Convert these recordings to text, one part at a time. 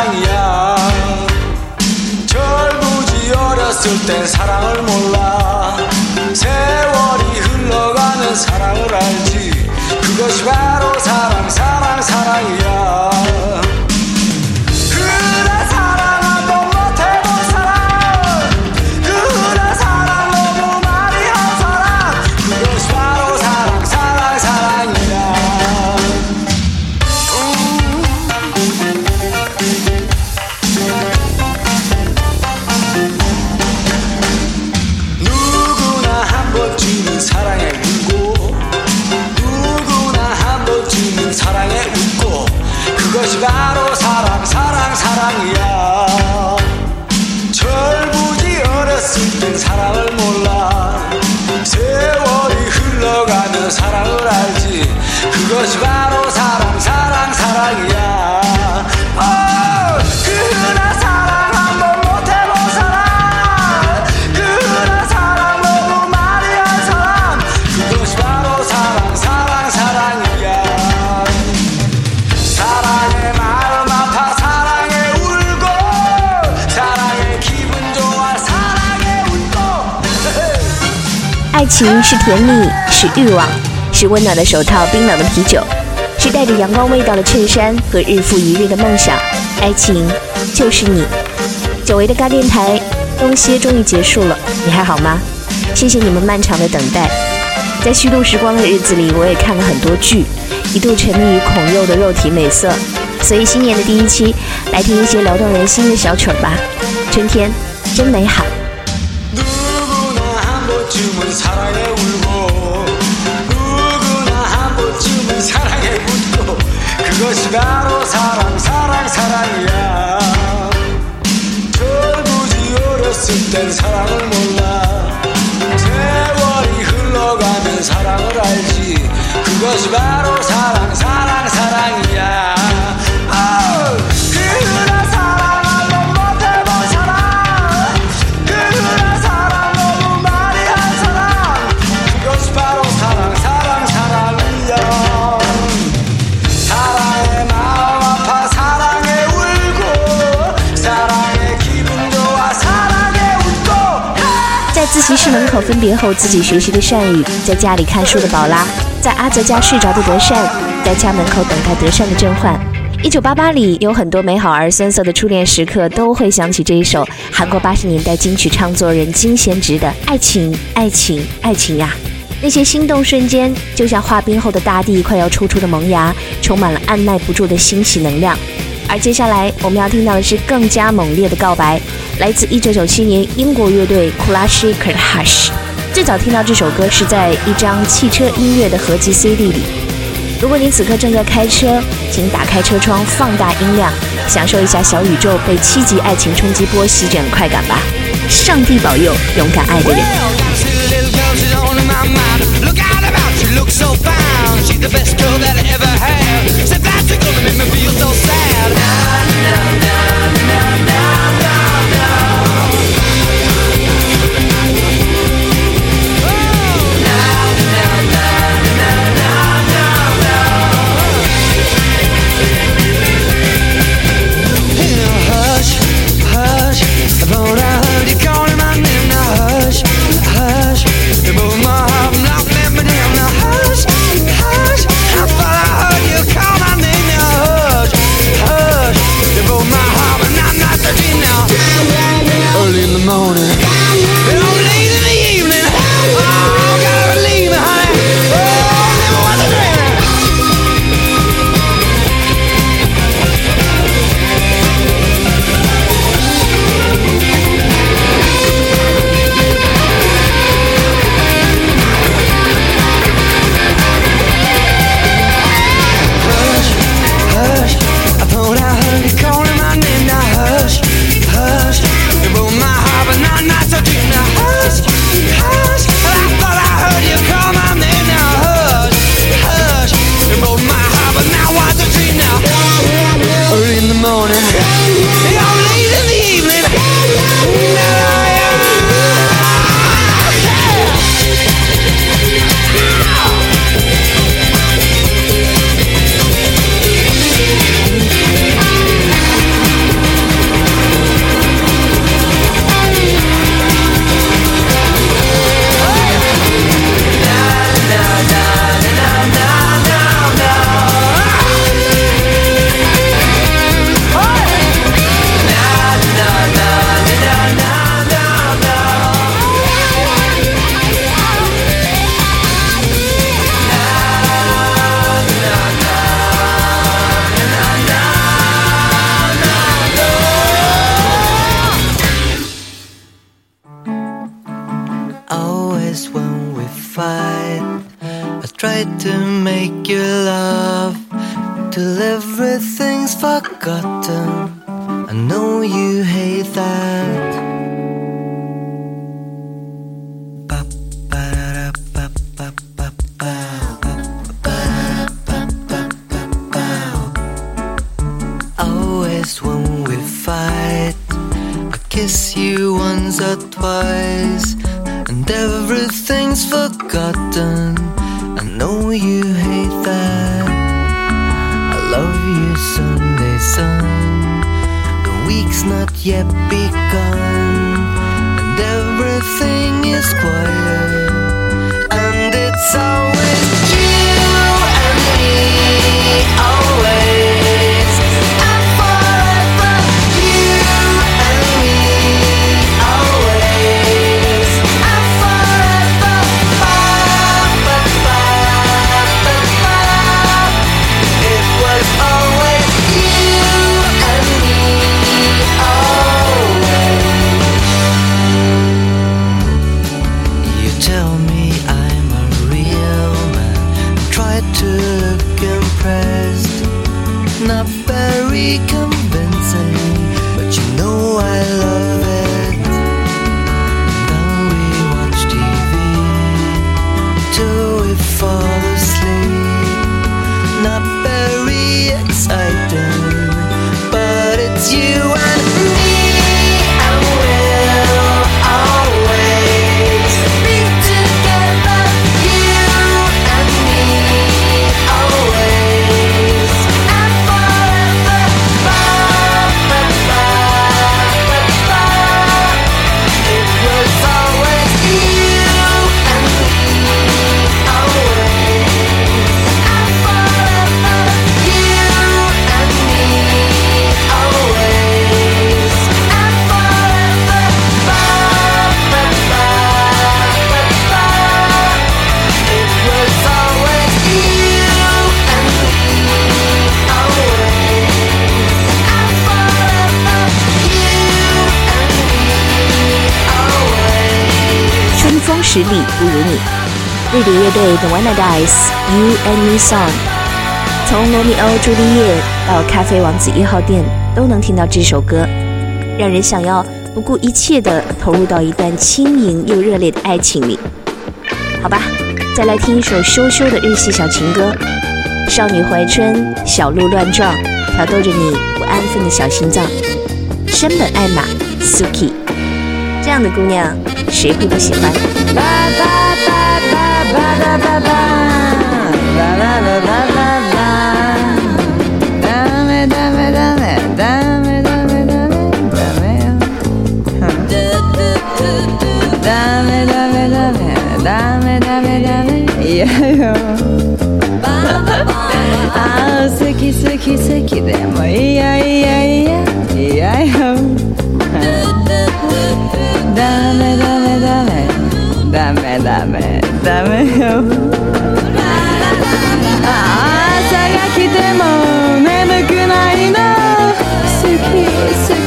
사랑이야. 결부지 어렸을 땐 사랑을 몰라. 세월이 흘러가는 사랑을 알지. 그것이 바로 사랑 사랑 사랑이야. 情是甜蜜，是欲望，是温暖的手套、冰冷的啤酒，是带着阳光味道的衬衫和日复一日的梦想。爱情就是你。久违的咖电台，东歇终于结束了，你还好吗？谢谢你们漫长的等待。在虚度时光的日子里，我也看了很多剧，一度沉迷于孔侑的肉体美色。所以新年的第一期，来听一些撩动人心的小曲儿吧。春天真美好。 사랑에 울고 누구나 한 번쯤은 사랑에 웃고 그것이 바로 사랑 사랑 사랑이야. 철부지 어렸을 땐 사랑을 몰라. 세월이 흘러가면 사랑을 알지. 그것이 바로 사랑 사랑 사랑이야 是门口分别后，自己学习的善宇，在家里看书的宝拉，在阿泽家睡着的德善，在家门口等待德善的甄嬛。一九八八里有很多美好而酸涩的初恋时刻，都会想起这一首韩国八十年代金曲唱作人金贤植的《爱情，爱情，爱情呀》。那些心动瞬间，就像化冰后的大地快要抽出的萌芽，充满了按耐不住的欣喜能量。而接下来我们要听到的是更加猛烈的告白，来自1997年英国乐队 Clash k u r Hush。最早听到这首歌是在一张汽车音乐的合集 CD 里。如果你此刻正在开车，请打开车窗，放大音量，享受一下小宇宙被七级爱情冲击波席卷的快感吧！上帝保佑勇敢爱的人。when we fight. I try to make you love till everything's forgotten. I know you hate that. Yet begun, Not very exciting, but it's you 实力不如你。瑞典乐队 The Wanna Dice You and Me Song，从罗密欧朱丽叶到咖啡王子一号店，都能听到这首歌，让人想要不顾一切地投入到一段轻盈又热烈的爱情里。好吧，再来听一首羞羞的日系小情歌，少女怀春，小鹿乱撞，挑逗着你不安分的小心脏。山本爱玛 Suki，这样的姑娘谁会不喜欢？Seki seki demo iya iya iya iya yo Dame dame dame. ダメダメ。ダメよ。朝が来ても眠くないの。好き好き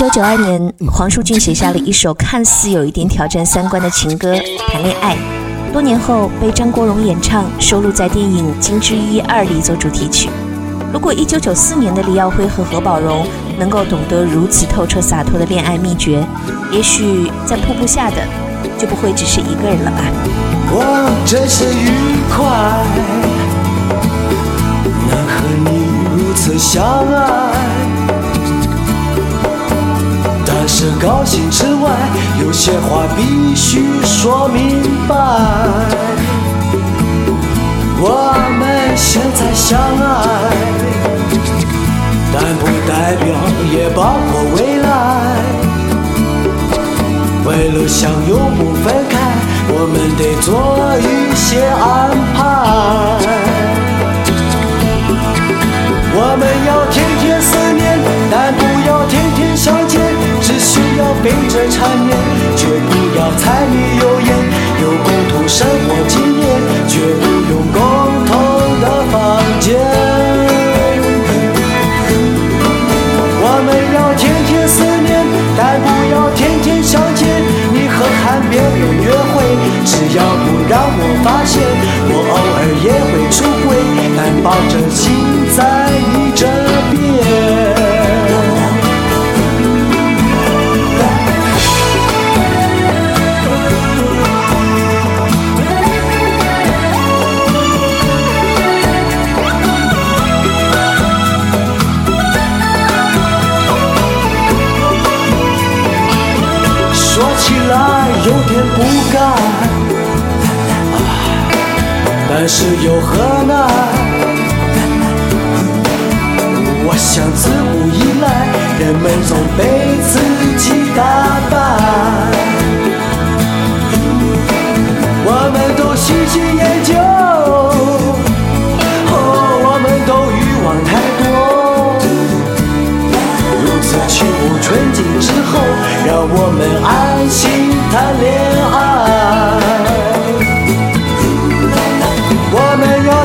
九九二年，黄舒骏写下了一首看似有一点挑战三观的情歌《谈恋爱》，多年后被张国荣演唱，收录在电影《金枝玉叶二》里做主题曲。如果一九九四年的李耀辉和何宝荣能够懂得如此透彻洒脱的恋爱秘诀，也许在瀑布下的就不会只是一个人了吧。我真是愉快，能和你如此相爱。但是高兴之外，有些话必须说明白。我们现在相爱，但不代表也包括未来。为了相拥不分开，我们得做一些安排。缠绵，绝不要柴米油盐，有共同生活经验，绝不用共同的房间。我们要天天思念，但不要天天相见。你和和别人约会，只要不让我发现，我偶尔也会出轨，但保证心有点不甘，但是又何难？我想自古以来，人们总被自己打败。我们都喜新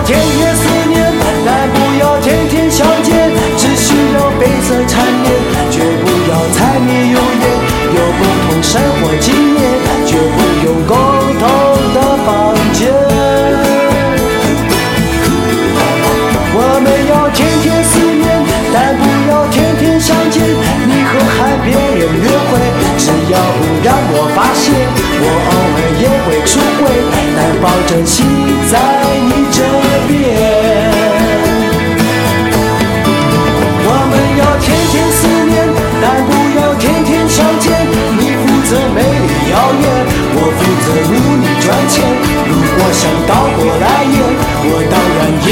天天思念，但不要天天相见，只需要背色缠绵，绝不要柴米油盐，有共同生活经验，绝不用共同的房间。我们要天天思念，但不要天天相见。你和海别人约会，只要不让我发现，我偶尔也会出轨，但保证心我当然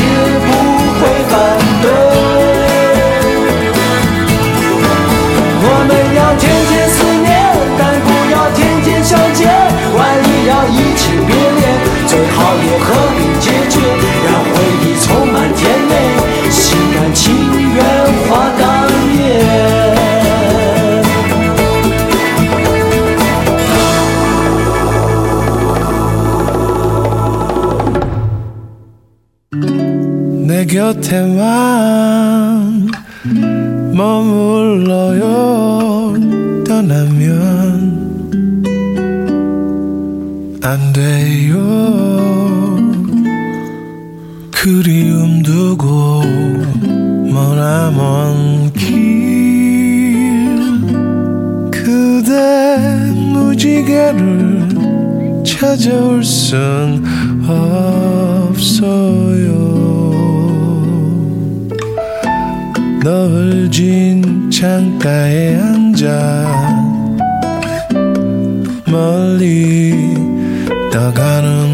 찾아올 순 없어요. 넓은 창가에 앉아 멀리 떠가는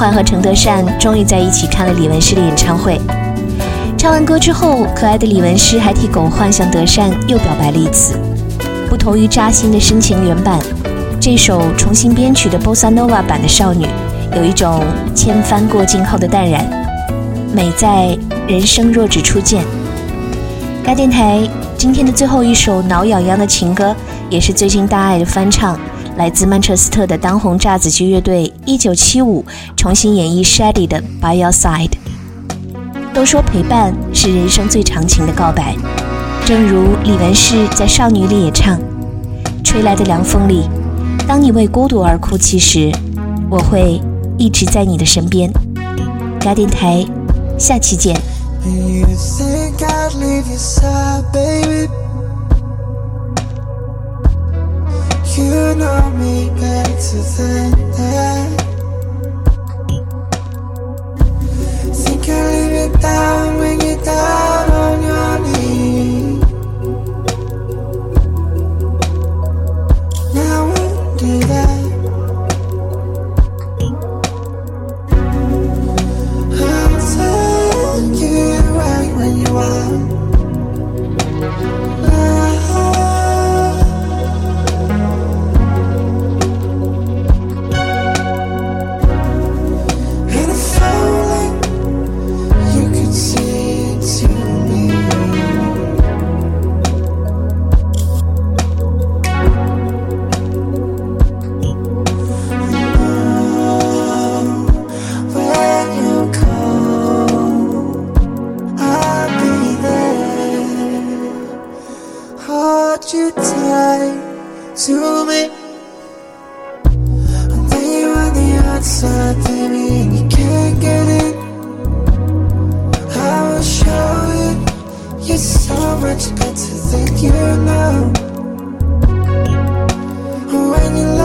焕和陈德善终于在一起看了李文诗的演唱会。唱完歌之后，可爱的李文诗还替狗焕向德善又表白了一次。不同于扎心的深情原版，这首重新编曲的 Bossa Nova 版的《少女》，有一种千帆过尽后的淡然，美在人生若只初见。该电台今天的最后一首挠痒痒的情歌，也是最近大爱的翻唱，来自曼彻斯特的当红炸子鸡乐队1975重新演绎 Shady 的《By Your Side》。都说陪伴是人生最长情的告白，正如李文诗在《少女》里也唱：“吹来的凉风里，当你为孤独而哭泣时，我会一直在你的身边。”该电台，下期见。You know me better than that. Hold you tight to me. And then you're on the outside, baby, and you can't get in. I will show you you're so much better than you know. When you're